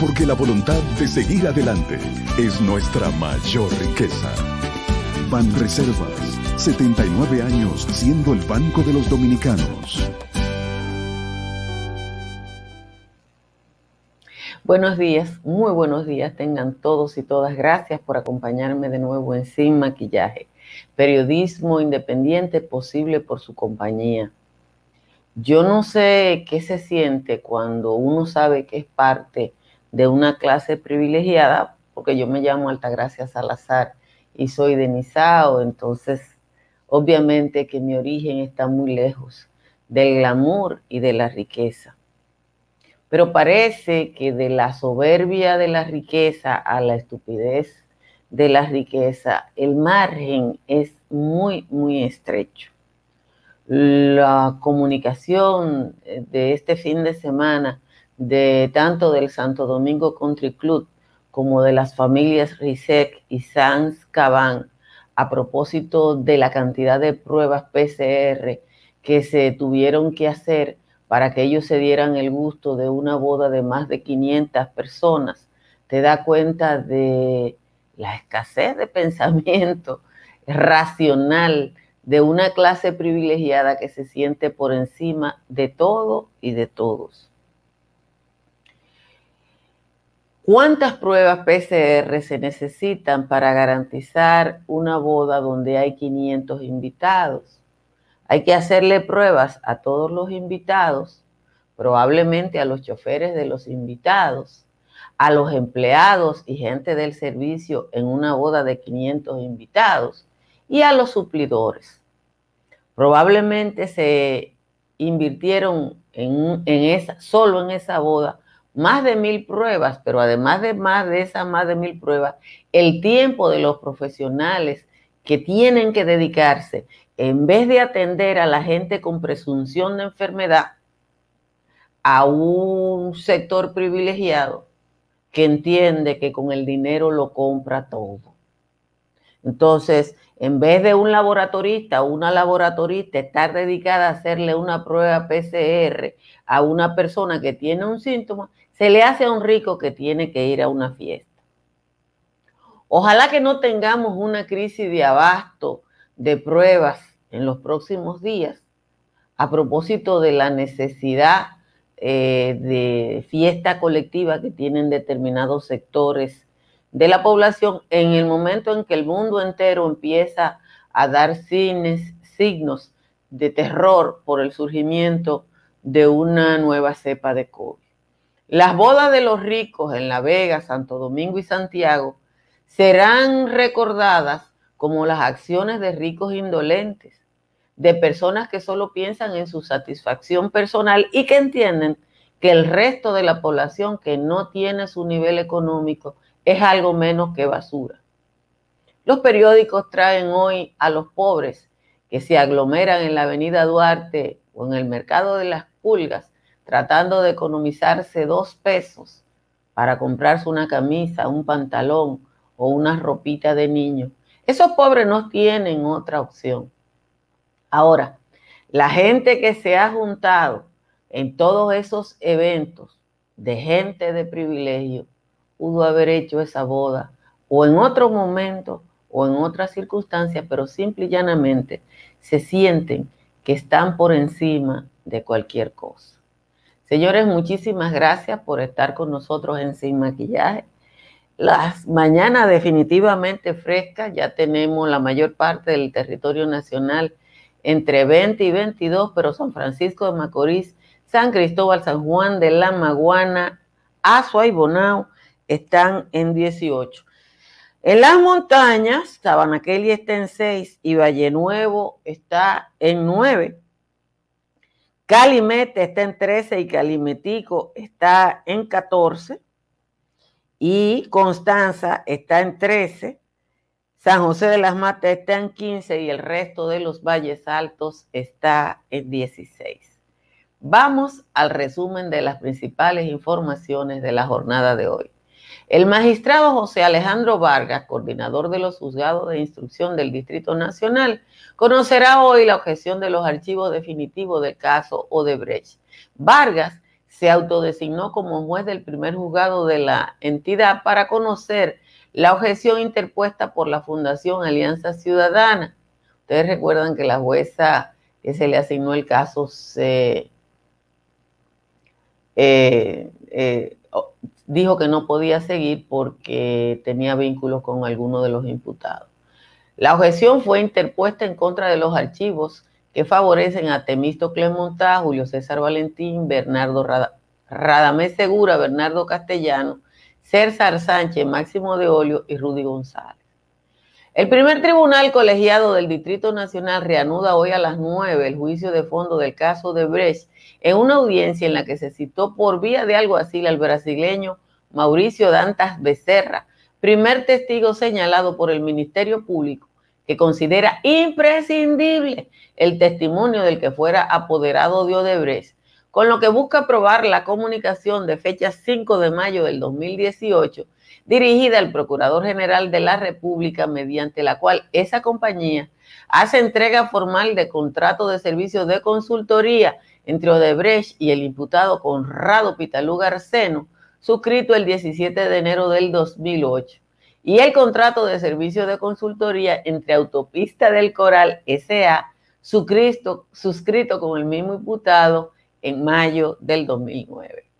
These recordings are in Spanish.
Porque la voluntad de seguir adelante es nuestra mayor riqueza. Ban Reservas, 79 años siendo el Banco de los Dominicanos. Buenos días, muy buenos días tengan todos y todas. Gracias por acompañarme de nuevo en Sin Maquillaje. Periodismo independiente posible por su compañía. Yo no sé qué se siente cuando uno sabe que es parte de una clase privilegiada, porque yo me llamo Altagracia Salazar y soy de Nizao, entonces obviamente que mi origen está muy lejos del glamour y de la riqueza. Pero parece que de la soberbia de la riqueza a la estupidez de la riqueza, el margen es muy, muy estrecho. La comunicación de este fin de semana de tanto del Santo Domingo Country Club como de las familias Risek y Sanz Cabán a propósito de la cantidad de pruebas PCR que se tuvieron que hacer para que ellos se dieran el gusto de una boda de más de 500 personas, te da cuenta de la escasez de pensamiento racional de una clase privilegiada que se siente por encima de todo y de todos. ¿Cuántas pruebas PCR se necesitan para garantizar una boda donde hay 500 invitados? Hay que hacerle pruebas a todos los invitados, probablemente a los choferes de los invitados, a los empleados y gente del servicio en una boda de 500 invitados y a los suplidores. Probablemente se invirtieron en, esa, solo en esa boda más de mil pruebas, pero además de más de esas más de mil pruebas, el tiempo de los profesionales que tienen que dedicarse, en vez de atender a la gente con presunción de enfermedad, a un sector privilegiado que entiende que con el dinero lo compra todo. Entonces, en vez de un laboratorista o una laboratorista estar dedicada a hacerle una prueba PCR a una persona que tiene un síntoma, se le hace a un rico que tiene que ir a una fiesta. Ojalá que no tengamos una crisis de abasto de pruebas en los próximos días a propósito de la necesidad eh, de fiesta colectiva que tienen determinados sectores de la población en el momento en que el mundo entero empieza a dar signos de terror por el surgimiento de una nueva cepa de COVID. Las bodas de los ricos en La Vega, Santo Domingo y Santiago serán recordadas como las acciones de ricos indolentes, de personas que solo piensan en su satisfacción personal y que entienden que el resto de la población que no tiene su nivel económico es algo menos que basura. Los periódicos traen hoy a los pobres que se aglomeran en la avenida Duarte o en el mercado de las pulgas tratando de economizarse dos pesos para comprarse una camisa, un pantalón o una ropita de niño. Esos pobres no tienen otra opción. Ahora, la gente que se ha juntado en todos esos eventos de gente de privilegio pudo haber hecho esa boda o en otro momento o en otras circunstancias, pero simple y llanamente se sienten que están por encima de cualquier cosa. Señores, muchísimas gracias por estar con nosotros en Sin Maquillaje. Las mañanas definitivamente frescas, ya tenemos la mayor parte del territorio nacional entre 20 y 22, pero San Francisco de Macorís, San Cristóbal, San Juan de la Maguana, Azua y Bonao están en 18. En las montañas, Sabanaqueli está en 6 y Valle Nuevo está en 9. Calimete está en 13 y Calimetico está en 14. Y Constanza está en 13. San José de las Matas está en 15 y el resto de los valles altos está en 16. Vamos al resumen de las principales informaciones de la jornada de hoy. El magistrado José Alejandro Vargas, coordinador de los juzgados de instrucción del Distrito Nacional, conocerá hoy la objeción de los archivos definitivos del caso Odebrecht. Vargas se autodesignó como juez del primer juzgado de la entidad para conocer la objeción interpuesta por la Fundación Alianza Ciudadana. Ustedes recuerdan que la jueza que se le asignó el caso se eh, eh, dijo que no podía seguir porque tenía vínculos con alguno de los imputados. La objeción fue interpuesta en contra de los archivos que favorecen a Temisto Clemontá, Julio César Valentín, Bernardo Radamés Segura, Bernardo Castellano, César Sánchez, Máximo de Olio y Rudy González. El primer tribunal colegiado del Distrito Nacional reanuda hoy a las 9 el juicio de fondo del caso de Brecht en una audiencia en la que se citó por vía de alguacil al brasileño Mauricio Dantas Becerra, primer testigo señalado por el Ministerio Público, que considera imprescindible el testimonio del que fuera apoderado de Odebrecht, con lo que busca probar la comunicación de fecha 5 de mayo del 2018 dirigida al Procurador General de la República, mediante la cual esa compañía hace entrega formal de contrato de servicios de consultoría entre Odebrecht y el imputado Conrado Pitalú Garceno, suscrito el 17 de enero del 2008, y el contrato de servicio de consultoría entre Autopista del Coral S.A., suscrito con el mismo imputado en mayo del 2009.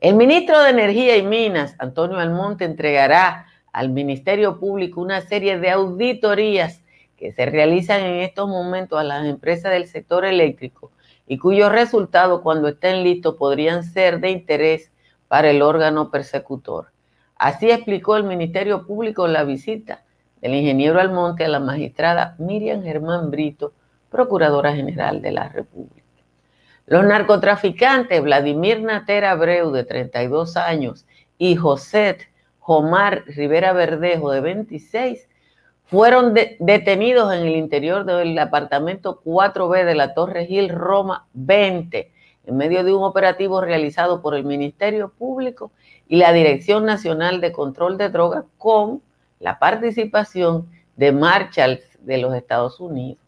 El ministro de Energía y Minas, Antonio Almonte, entregará al Ministerio Público una serie de auditorías que se realizan en estos momentos a las empresas del sector eléctrico y cuyos resultados cuando estén listos podrían ser de interés para el órgano persecutor. Así explicó el Ministerio Público en la visita del ingeniero Almonte a la magistrada Miriam Germán Brito, Procuradora General de la República. Los narcotraficantes Vladimir Natera Abreu, de 32 años, y José Jomar Rivera Verdejo, de 26, fueron detenidos en el interior del apartamento 4B de la Torre Gil Roma 20, en medio de un operativo realizado por el Ministerio Público y la Dirección Nacional de Control de Drogas con la participación de Marshalls de los Estados Unidos.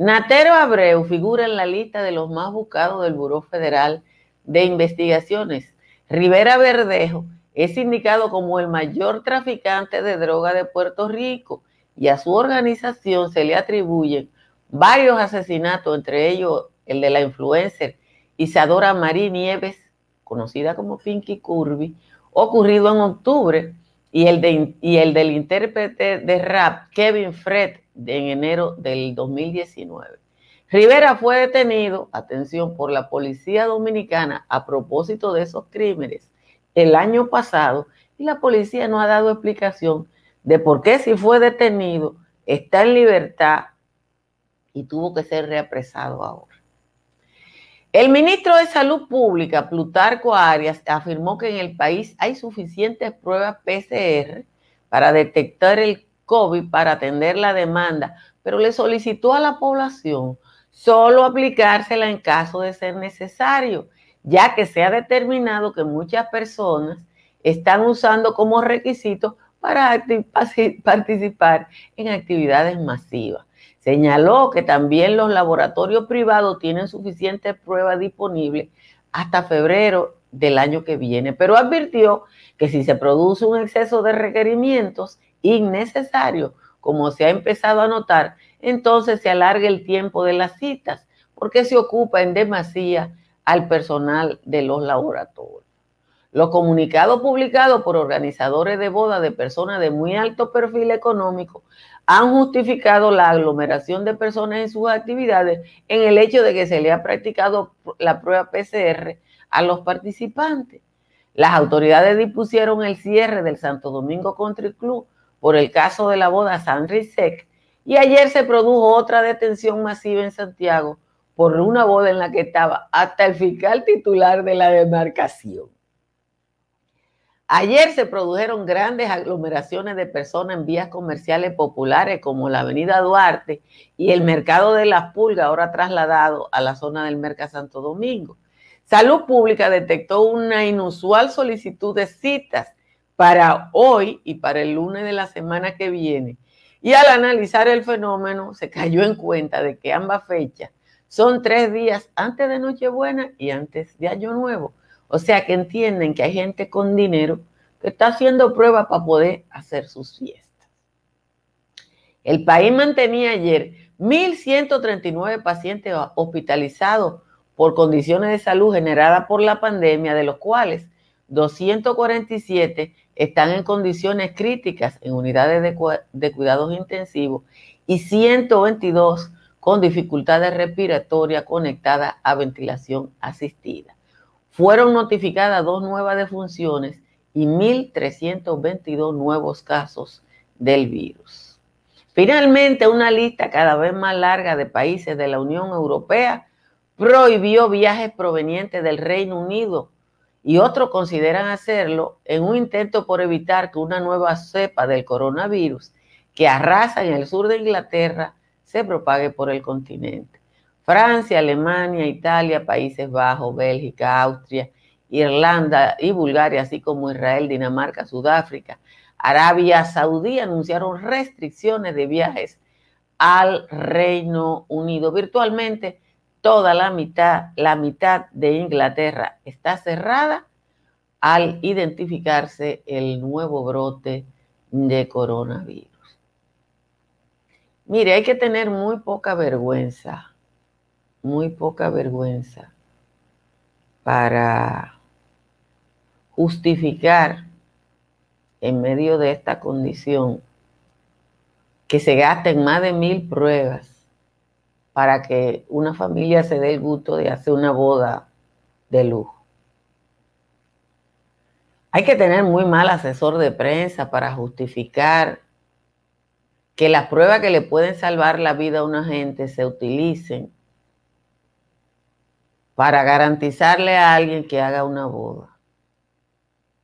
Natero Abreu figura en la lista de los más buscados del Buró Federal de Investigaciones. Rivera Verdejo es indicado como el mayor traficante de droga de Puerto Rico y a su organización se le atribuyen varios asesinatos, entre ellos el de la influencer Isadora Marí Nieves, conocida como Pinky Curvy, ocurrido en octubre, y el, de, y el del intérprete de rap Kevin Fred en enero del 2019. Rivera fue detenido, atención, por la policía dominicana a propósito de esos crímenes el año pasado y la policía no ha dado explicación de por qué si fue detenido, está en libertad y tuvo que ser reapresado ahora. El ministro de Salud Pública, Plutarco Arias, afirmó que en el país hay suficientes pruebas PCR para detectar el COVID para atender la demanda, pero le solicitó a la población solo aplicársela en caso de ser necesario, ya que se ha determinado que muchas personas están usando como requisito para participar en actividades masivas. Señaló que también los laboratorios privados tienen suficientes pruebas disponibles hasta febrero del año que viene, pero advirtió que si se produce un exceso de requerimientos innecesarios, como se ha empezado a notar, entonces se alarga el tiempo de las citas, porque se ocupa en demasía al personal de los laboratorios. Los comunicados publicados por organizadores de bodas de personas de muy alto perfil económico han justificado la aglomeración de personas en sus actividades en el hecho de que se le ha practicado la prueba PCR a los participantes. Las autoridades dispusieron el cierre del Santo Domingo Country Club por el caso de la boda San Sec y ayer se produjo otra detención masiva en Santiago por una boda en la que estaba hasta el fiscal titular de la demarcación. Ayer se produjeron grandes aglomeraciones de personas en vías comerciales populares como la Avenida Duarte y el Mercado de las Pulgas, ahora trasladado a la zona del Mercado Santo Domingo. Salud Pública detectó una inusual solicitud de citas para hoy y para el lunes de la semana que viene. Y al analizar el fenómeno, se cayó en cuenta de que ambas fechas son tres días antes de Nochebuena y antes de Año Nuevo o sea que entienden que hay gente con dinero que está haciendo pruebas para poder hacer sus fiestas. El país mantenía ayer 1.139 pacientes hospitalizados por condiciones de salud generadas por la pandemia, de los cuales 247 están en condiciones críticas en unidades de, cuidados intensivos y 122 con dificultades respiratorias conectadas a ventilación asistida. Fueron notificadas dos nuevas defunciones y 1.322 nuevos casos del virus. Finalmente, una lista cada vez más larga de países de la Unión Europea prohibió viajes provenientes del Reino Unido y otros consideran hacerlo en un intento por evitar que una nueva cepa del coronavirus que arrasa en el sur de Inglaterra se propague por el continente. Francia, Alemania, Italia, Países Bajos, Bélgica, Austria, Irlanda y Bulgaria, así como Israel, Dinamarca, Sudáfrica, Arabia Saudí anunciaron restricciones de viajes al Reino Unido. Virtualmente toda la mitad, la mitad de Inglaterra está cerrada al identificarse el nuevo brote de coronavirus. Mire, hay que tener muy poca vergüenza muy poca vergüenza para justificar en medio de esta condición que se gasten más de mil pruebas para que una familia se dé el gusto de hacer una boda de lujo. Hay que tener muy mal asesor de prensa para justificar que las pruebas que le pueden salvar la vida a una gente se utilicen para garantizarle a alguien que haga una boda.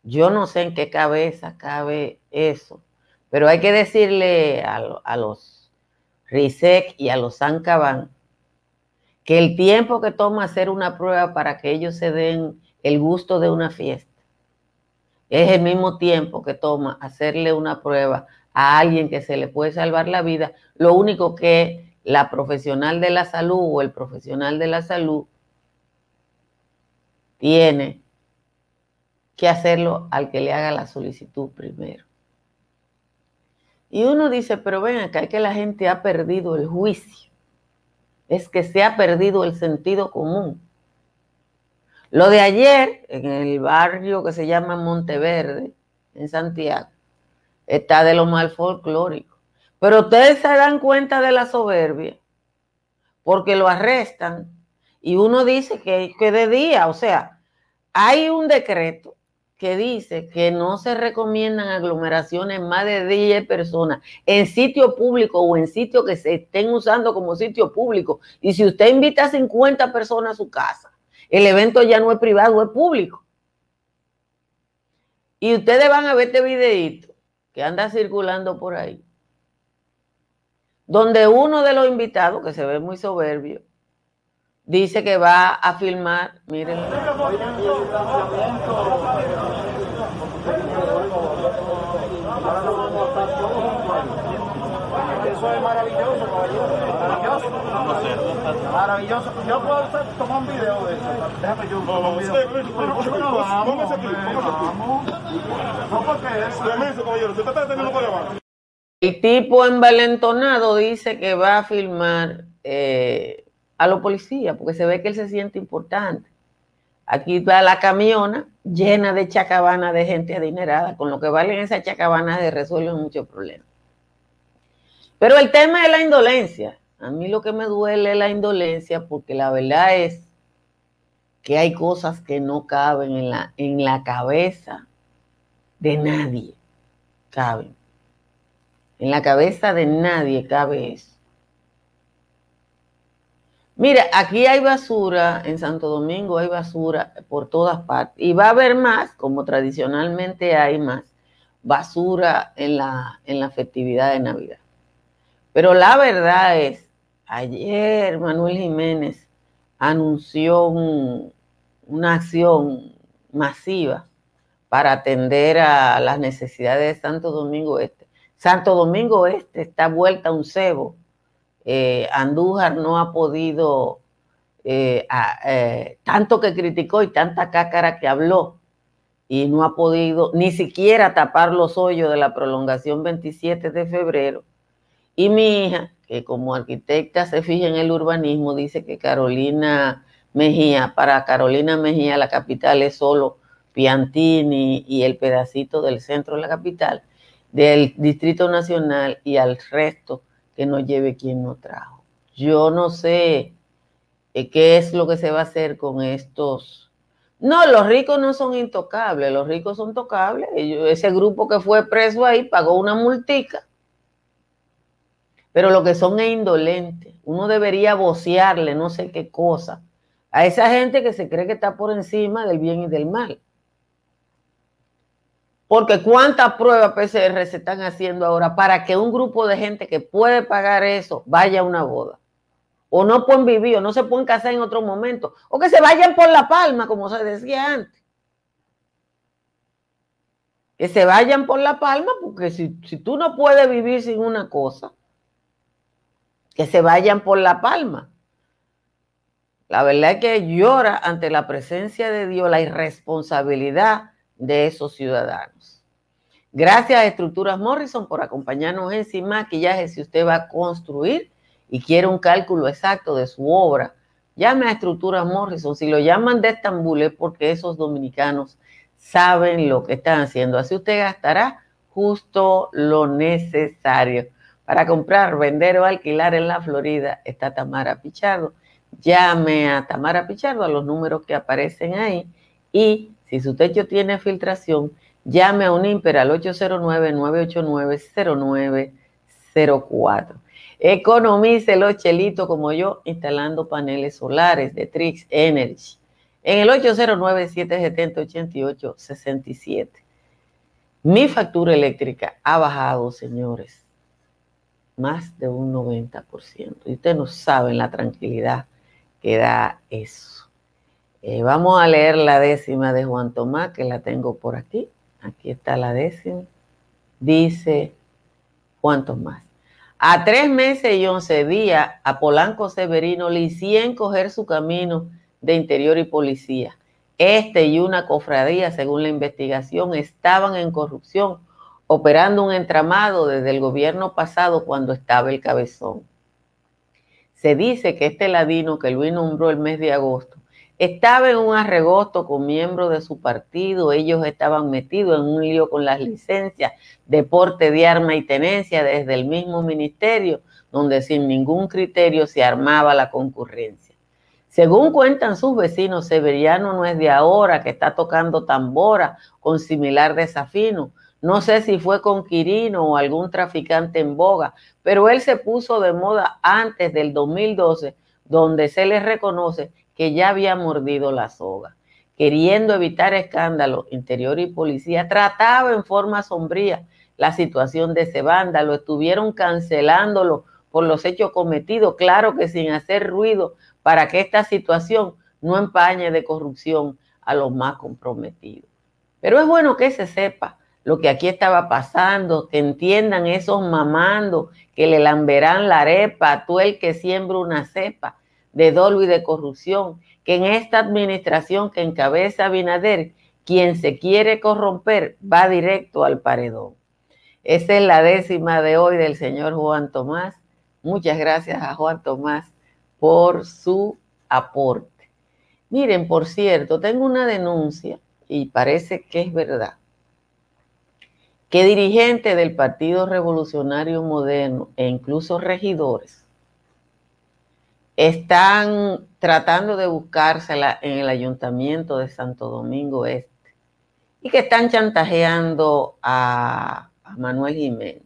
Yo no sé en qué cabeza cabe eso, pero hay que decirle a, los RISEC y a los Sancaban que el tiempo que toma hacer una prueba para que ellos se den el gusto de una fiesta es el mismo tiempo que toma hacerle una prueba a alguien que se le puede salvar la vida. Lo único que la profesional de la salud o el profesional de la salud tiene que hacerlo al que le haga la solicitud primero. Y uno dice, pero ven acá, es que la gente ha perdido el juicio. Es que se ha perdido el sentido común. Lo de ayer, en el barrio que se llama Monteverde, en Santiago, está de lo mal folclórico. Pero ustedes se dan cuenta de la soberbia, porque lo arrestan y uno dice que, que de día, o sea, hay un decreto que dice que no se recomiendan aglomeraciones más de 10 personas en sitio público o en sitio que se estén usando como sitio público. Y si usted invita a 50 personas a su casa, el evento ya no es privado, es público. Y ustedes van a ver este videito que anda circulando por ahí, donde uno de los invitados, que se ve muy soberbio, dice que va a filmar, miren. Eso es maravilloso, Maravilloso. Maravilloso. Yo puedo tomar un video de eso. Déjame yo tomar un video. No, vamos. No, porque es. El tipo envalentonado dice que va a filmar eh, a los policías, porque se ve que él se siente importante. Aquí va la camiona llena de chacabanas de gente adinerada, con lo que valen esas chacabanas de resuelven muchos problemas. Pero el tema es la indolencia. A mí lo que me duele es la indolencia, porque la verdad es que hay cosas que no caben en la, en la cabeza de nadie. Caben. En la cabeza de nadie cabe eso. Mira, aquí hay basura, en Santo Domingo hay basura por todas partes. Y va a haber más, como tradicionalmente hay más, basura en la, en la festividad de Navidad. Pero la verdad es, ayer Manuel Jiménez anunció una acción masiva para atender a las necesidades de Santo Domingo Este. Santo Domingo Este está vuelta a un cebo eh, Andújar no ha podido, eh, eh, tanto que criticó y tanta cácara que habló, y no ha podido ni siquiera tapar los hoyos de la prolongación 27 de febrero. Y mi hija, que como arquitecta se fija en el urbanismo, dice que Carolina Mejía, para Carolina Mejía la capital es solo Piantini y el pedacito del centro de la capital, del Distrito Nacional y al resto que no lleve quien no trajo. Yo no sé eh, qué es lo que se va a hacer con estos. No, los ricos no son intocables, los ricos son tocables. ese grupo que fue preso ahí pagó una multica. Pero lo que son es indolentes. Uno debería vocearle no sé qué cosa a esa gente que se cree que está por encima del bien y del mal. Porque cuántas pruebas PCR se están haciendo ahora para que un grupo de gente que puede pagar eso vaya a una boda. O no pueden vivir, o no se pueden casar en otro momento. O que se vayan por la palma, como se decía antes. Que se vayan por la palma, porque si, si tú no puedes vivir sin una cosa, que se vayan por la palma. La verdad es que llora ante la presencia de Dios la irresponsabilidad de esos ciudadanos. Gracias a Estructuras Morrison por acompañarnos en Sin Maquillaje. Si usted va a construir y quiere un cálculo exacto de su obra, llame a Estructuras Morrison. Si lo llaman de Estambul es porque esos dominicanos saben lo que están haciendo. Así usted gastará justo lo necesario. Para comprar, vender o alquilar en la Florida está Tamara Pichardo. Llame a Tamara Pichardo a los números que aparecen ahí y si su techo tiene filtración, llame a un Imper al 809-989-0904. Economice los chelitos como yo instalando paneles solares de Trix Energy en el 809-770-8867. Mi factura eléctrica ha bajado, señores, más de un 90%. Y ustedes no saben la tranquilidad que da eso. Eh, vamos a leer la décima de Juan Tomás, que la tengo por aquí. Aquí está la décima. Dice Juan Tomás. A tres meses y once días, a Polanco Severino le hicieron coger su camino de interior y policía. Este y una cofradía, según la investigación, estaban en corrupción, operando un entramado desde el gobierno pasado cuando estaba el cabezón. Se dice que este ladino que Luis nombró el mes de agosto estaba en un arregosto con miembros de su partido, ellos estaban metidos en un lío con las licencias de porte de arma y tenencia desde el mismo ministerio, donde sin ningún criterio se armaba la concurrencia. Según cuentan sus vecinos, Severiano no es de ahora que está tocando tambora con similar desafino. No sé si fue con Quirino o algún traficante en boga, pero él se puso de moda antes del 2012, donde se le reconoce que ya había mordido la soga. Queriendo evitar escándalo, Interior y Policía trataba en forma sombría la situación de ese vándalo, estuvieron cancelándolo por los hechos cometidos, claro que sin hacer ruido para que esta situación no empañe de corrupción a los más comprometidos. Pero es bueno que se sepa lo que aquí estaba pasando, que entiendan esos mamando que le lamberán la arepa a tú el que siembra una cepa de dolo y de corrupción, que en esta administración que encabeza Binader, quien se quiere corromper va directo al paredón. Esa es la décima de hoy del señor Juan Tomás. Muchas gracias a Juan Tomás por su aporte. Miren, por cierto, tengo una denuncia y parece que es verdad. Que dirigentes del Partido Revolucionario Moderno e incluso regidores están tratando de buscársela en el ayuntamiento de Santo Domingo Este y que están chantajeando a, Manuel Jiménez.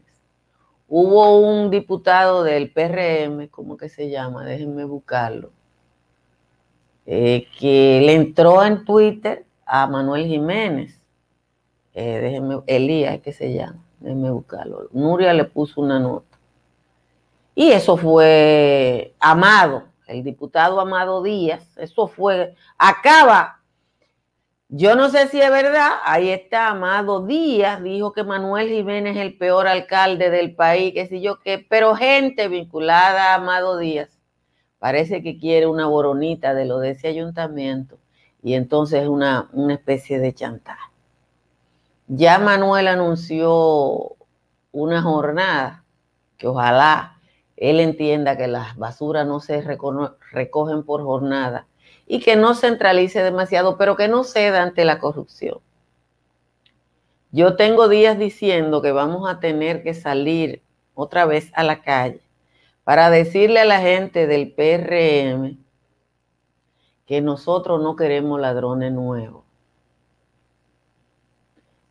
Hubo un diputado del PRM, ¿cómo que se llama? Déjenme buscarlo, eh, que le entró en Twitter a Manuel Jiménez. Eh, déjenme, Elías, que se llama, déjenme buscarlo. Nuria le puso una nota. Y eso fue Amado, el diputado Amado Díaz, eso fue, acaba yo no sé si es verdad, ahí está Amado Díaz, dijo que Manuel Jiménez es el peor alcalde del país, qué sé yo qué, pero gente vinculada a Amado Díaz parece que quiere una boronita de lo de ese ayuntamiento y entonces una, una especie de chantaje. Ya Manuel anunció una jornada que ojalá él entienda que las basuras no se recogen por jornada y que no centralice demasiado, pero que no ceda ante la corrupción. Yo tengo días diciendo que vamos a tener que salir otra vez a la calle para decirle a la gente del PRM que nosotros no queremos ladrones nuevos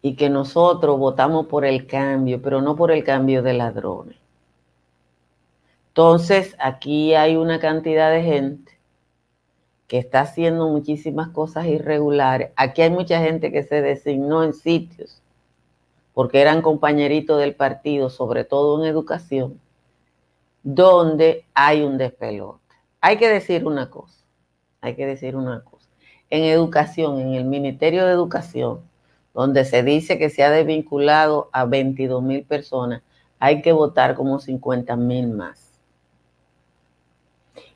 y que nosotros votamos por el cambio, pero no por el cambio de ladrones. Entonces, aquí hay una cantidad de gente que está haciendo muchísimas cosas irregulares. Aquí hay mucha gente que se designó en sitios porque eran compañeritos del partido, sobre todo en educación, donde hay un despelote. Hay que decir una cosa, hay que decir una cosa. En educación, en el Ministerio de Educación, donde se dice que se ha desvinculado a 22 mil personas, hay que votar como 50 mil más.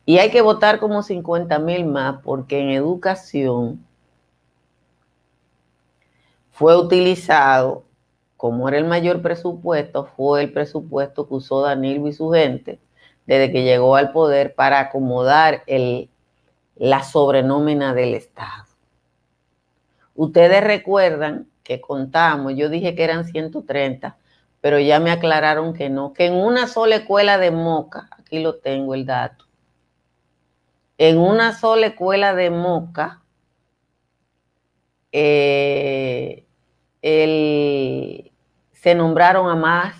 Y hay que votar como 50 mil más porque en educación fue utilizado, como era el mayor presupuesto, fue el presupuesto que usó Danilo y su gente desde que llegó al poder para acomodar el, la sobrenómina del Estado. Ustedes recuerdan que contamos, yo dije que eran 130, pero ya me aclararon que no, que en una sola escuela de Moca, aquí lo tengo el dato, en una sola escuela de Moca, eh, se nombraron a más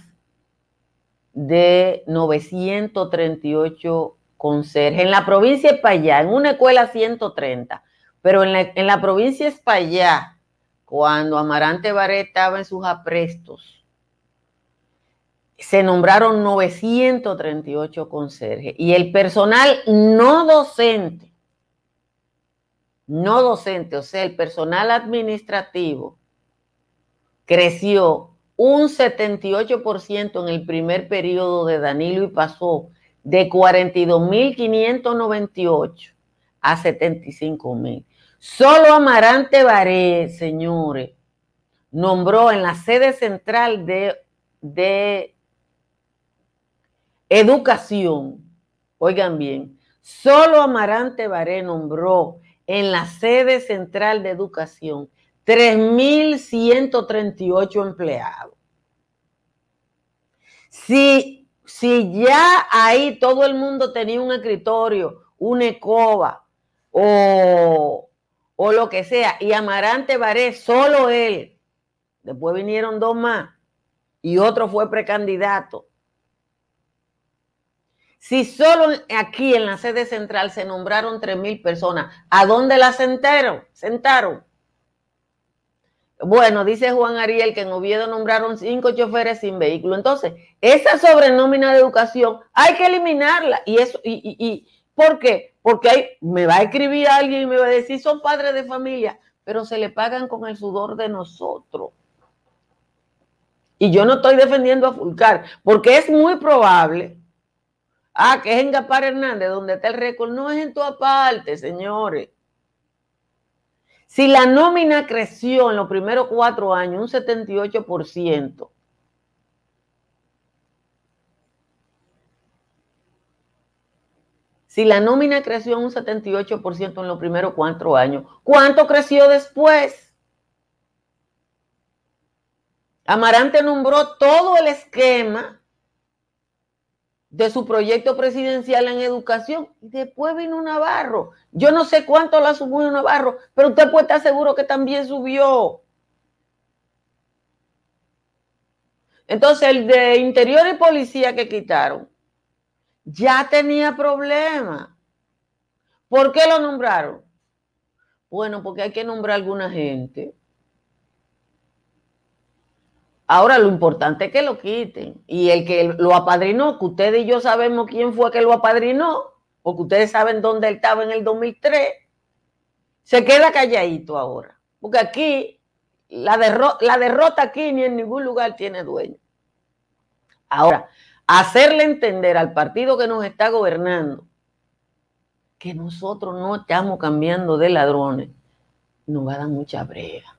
de 938 conserjes. En la provincia de Payá, en una escuela 130, pero en la, provincia de Payá, cuando Amarante Baré estaba en sus aprestos, se nombraron 938 conserjes y el personal no docente, no docente, o sea, el personal administrativo creció un 78% en el primer periodo de Danilo y pasó de 42.598 a 75.000. Solo Amarante Baré, señores, nombró en la sede central de, de Educación, oigan bien, solo Amarante Baré nombró en la sede central de educación 3.138 empleados. Si, si ya ahí todo el mundo tenía un escritorio, una escoba o, o lo que sea, y Amarante Baré, solo él, después vinieron dos más y otro fue precandidato si solo aquí en la sede central se nombraron 3.000 personas, ¿a dónde las sentaron? sentaron? Bueno, dice Juan Ariel que en Oviedo nombraron cinco choferes sin vehículo. Entonces, esa sobrenómina de educación hay que eliminarla. ¿Y eso? Y, y, ¿Por qué? Porque hay, me va a escribir alguien y me va a decir, son padres de familia, pero se le pagan con el sudor de nosotros. Y yo no estoy defendiendo a Fulcar, porque es muy probable Ah, que es en Gapar Hernández, donde está el récord. No es en toda parte, señores. Si la nómina creció en los primeros cuatro años un 78%, si la nómina creció un 78% en los primeros cuatro años, ¿cuánto creció después? Amarante nombró todo el esquema de su proyecto presidencial en educación. Y después vino Navarro. Yo no sé cuánto la subió Navarro, pero usted puede estar seguro que también subió. Entonces, el de interior y policía que quitaron ya tenía problemas. ¿Por qué lo nombraron? Bueno, porque hay que nombrar a alguna gente. Ahora lo importante es que lo quiten. Y el que lo apadrinó, que ustedes y yo sabemos quién fue que lo apadrinó, porque ustedes saben dónde él estaba en el 2003, se queda calladito ahora. Porque aquí, la, la derrota aquí ni en ningún lugar tiene dueño. Ahora, hacerle entender al partido que nos está gobernando que nosotros no estamos cambiando de ladrones, nos va a dar mucha brega.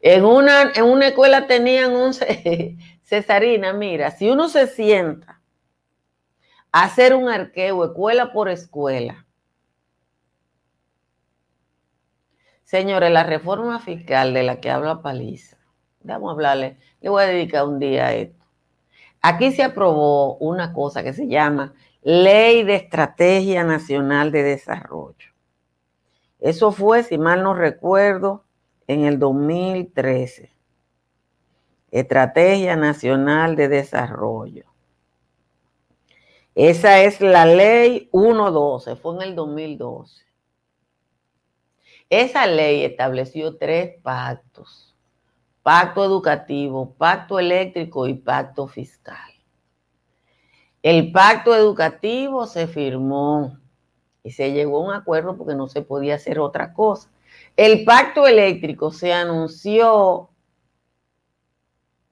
En una, en una escuela tenían un Cesarina, mira, si uno se sienta a hacer un arqueo escuela por escuela, señores, la reforma fiscal de la que habla Paliza, vamos a hablarle, le voy a dedicar un día a esto. Aquí se aprobó una cosa que se llama Ley de Estrategia Nacional de Desarrollo. Eso fue, si mal no recuerdo, en el 2013. Estrategia Nacional de Desarrollo. Esa es la ley 112, fue en el 2012. Esa ley estableció tres pactos pacto educativo, pacto eléctrico y pacto fiscal. El pacto educativo se firmó y se llegó a un acuerdo porque no se podía hacer otra cosa. El pacto eléctrico se anunció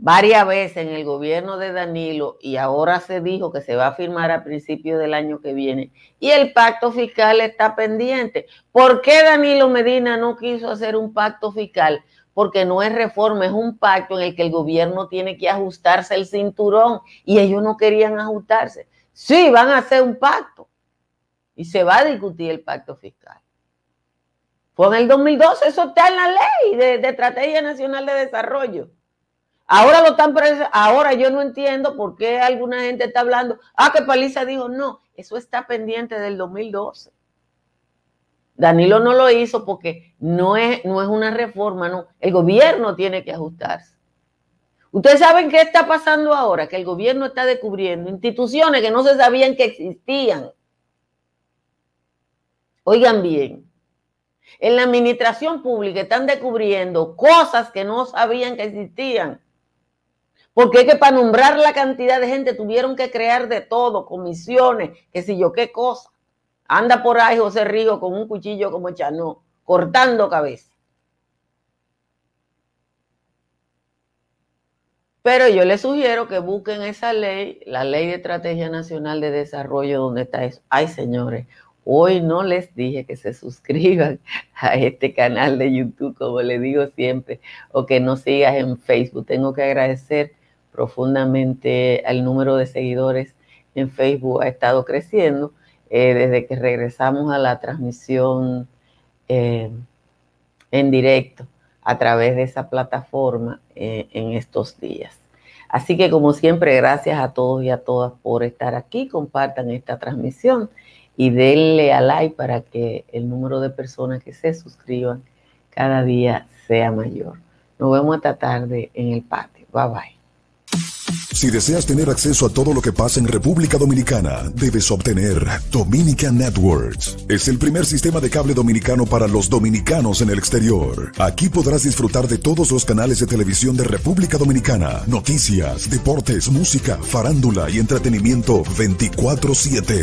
varias veces en el gobierno de Danilo y ahora se dijo que se va a firmar a principios del año que viene. Y el pacto fiscal está pendiente. ¿Por qué Danilo Medina no quiso hacer un pacto fiscal? porque no es reforma, es un pacto en el que el gobierno tiene que ajustarse el cinturón y ellos no querían ajustarse. Sí, van a hacer un pacto y se va a discutir el pacto fiscal. Fue en el 2012, eso está en la ley de, Estrategia Nacional de Desarrollo. Ahora lo están ahora yo no entiendo por qué alguna gente está hablando, ah, que Paliza dijo, no, eso está pendiente del 2012. Danilo no lo hizo porque no es, no es una reforma, no. El gobierno tiene que ajustarse. Ustedes saben qué está pasando ahora, que el gobierno está descubriendo instituciones que no se sabían que existían. Oigan bien, en la administración pública están descubriendo cosas que no sabían que existían. Porque es que para nombrar la cantidad de gente tuvieron que crear de todo, comisiones, qué sé yo, qué cosa. Anda por ahí José Rigo con un cuchillo como Chanó, cortando cabeza. Pero yo les sugiero que busquen esa ley, la ley de estrategia nacional de desarrollo, donde está eso. Ay, señores, hoy no les dije que se suscriban a este canal de YouTube, como les digo siempre, o que nos sigas en Facebook. Tengo que agradecer profundamente al número de seguidores en Facebook, ha estado creciendo eh, desde que regresamos a la transmisión eh, en directo a través de esa plataforma eh, en estos días. Así que como siempre, gracias a todos y a todas por estar aquí. Compartan esta transmisión y denle a like para que el número de personas que se suscriban cada día sea mayor. Nos vemos esta tarde en el patio. Bye bye. Si deseas tener acceso a todo lo que pasa en República Dominicana, debes obtener Dominican Networks. Es el primer sistema de cable dominicano para los dominicanos en el exterior. Aquí podrás disfrutar de todos los canales de televisión de República Dominicana, noticias, deportes, música, farándula y entretenimiento 24/7.